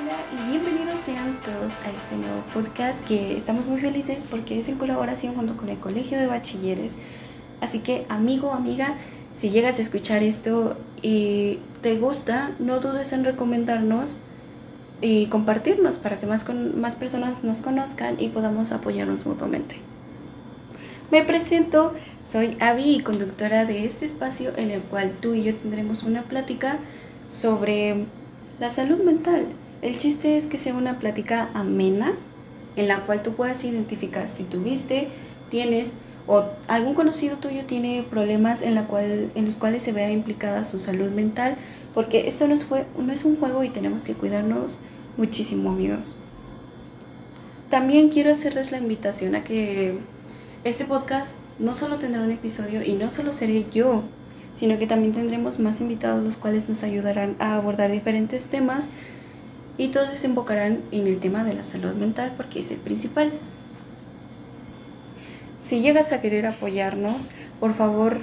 Hola y bienvenidos sean todos a este nuevo podcast que estamos muy felices porque es en colaboración junto con el Colegio de Bachilleres. Así que amigo, amiga, si llegas a escuchar esto y te gusta, no dudes en recomendarnos y compartirnos para que más, con, más personas nos conozcan y podamos apoyarnos mutuamente. Me presento, soy Avi, conductora de este espacio en el cual tú y yo tendremos una plática sobre la salud mental. El chiste es que sea una plática amena en la cual tú puedas identificar si tuviste, tienes o algún conocido tuyo tiene problemas en, la cual, en los cuales se vea implicada su salud mental, porque esto no es, no es un juego y tenemos que cuidarnos muchísimo amigos. También quiero hacerles la invitación a que este podcast no solo tendrá un episodio y no solo seré yo, sino que también tendremos más invitados los cuales nos ayudarán a abordar diferentes temas y todos desembocarán en el tema de la salud mental porque es el principal. Si llegas a querer apoyarnos, por favor,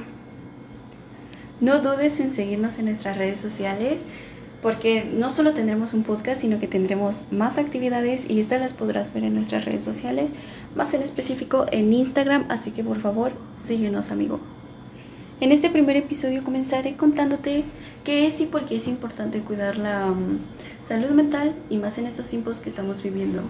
no dudes en seguirnos en nuestras redes sociales porque no solo tendremos un podcast, sino que tendremos más actividades y estas las podrás ver en nuestras redes sociales, más en específico en Instagram, así que por favor, síguenos amigo. En este primer episodio comenzaré contándote qué es y por qué es importante cuidar la um, salud mental y más en estos tiempos que estamos viviendo.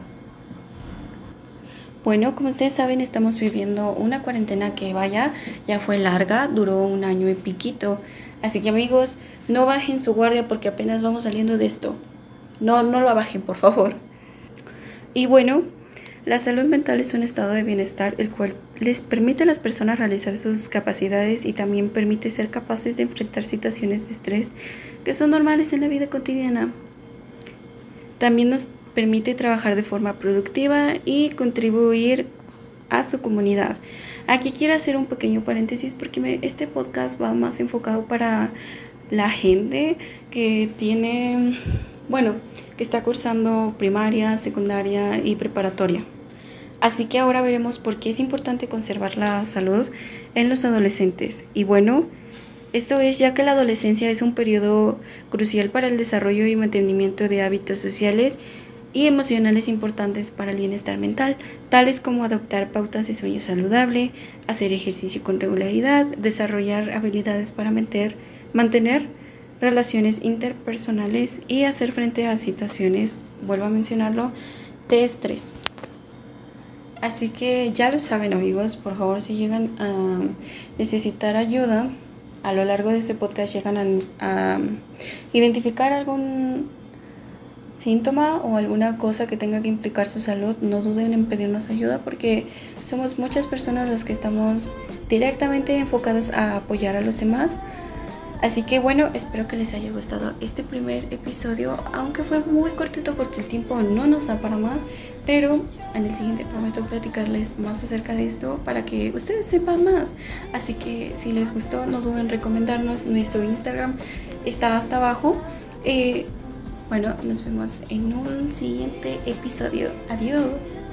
Bueno, como ustedes saben, estamos viviendo una cuarentena que vaya, ya fue larga, duró un año y piquito. Así que amigos, no bajen su guardia porque apenas vamos saliendo de esto. No, no lo bajen, por favor. Y bueno, la salud mental es un estado de bienestar el cual les permite a las personas realizar sus capacidades y también permite ser capaces de enfrentar situaciones de estrés que son normales en la vida cotidiana. También nos permite trabajar de forma productiva y contribuir a su comunidad. Aquí quiero hacer un pequeño paréntesis porque este podcast va más enfocado para la gente que tiene, bueno, que está cursando primaria, secundaria y preparatoria. Así que ahora veremos por qué es importante conservar la salud en los adolescentes. Y bueno, esto es ya que la adolescencia es un periodo crucial para el desarrollo y mantenimiento de hábitos sociales y emocionales importantes para el bienestar mental, tales como adoptar pautas de sueño saludable, hacer ejercicio con regularidad, desarrollar habilidades para mantener, relaciones interpersonales y hacer frente a situaciones, vuelvo a mencionarlo, de estrés. Así que ya lo saben amigos, por favor si llegan a necesitar ayuda, a lo largo de este podcast llegan a identificar algún síntoma o alguna cosa que tenga que implicar su salud, no duden en pedirnos ayuda porque somos muchas personas las que estamos directamente enfocadas a apoyar a los demás. Así que bueno, espero que les haya gustado este primer episodio, aunque fue muy cortito porque el tiempo no nos da para más, pero en el siguiente prometo platicarles más acerca de esto para que ustedes sepan más. Así que si les gustó, no duden en recomendarnos nuestro Instagram, está hasta abajo. Eh, bueno, nos vemos en un siguiente episodio. Adiós.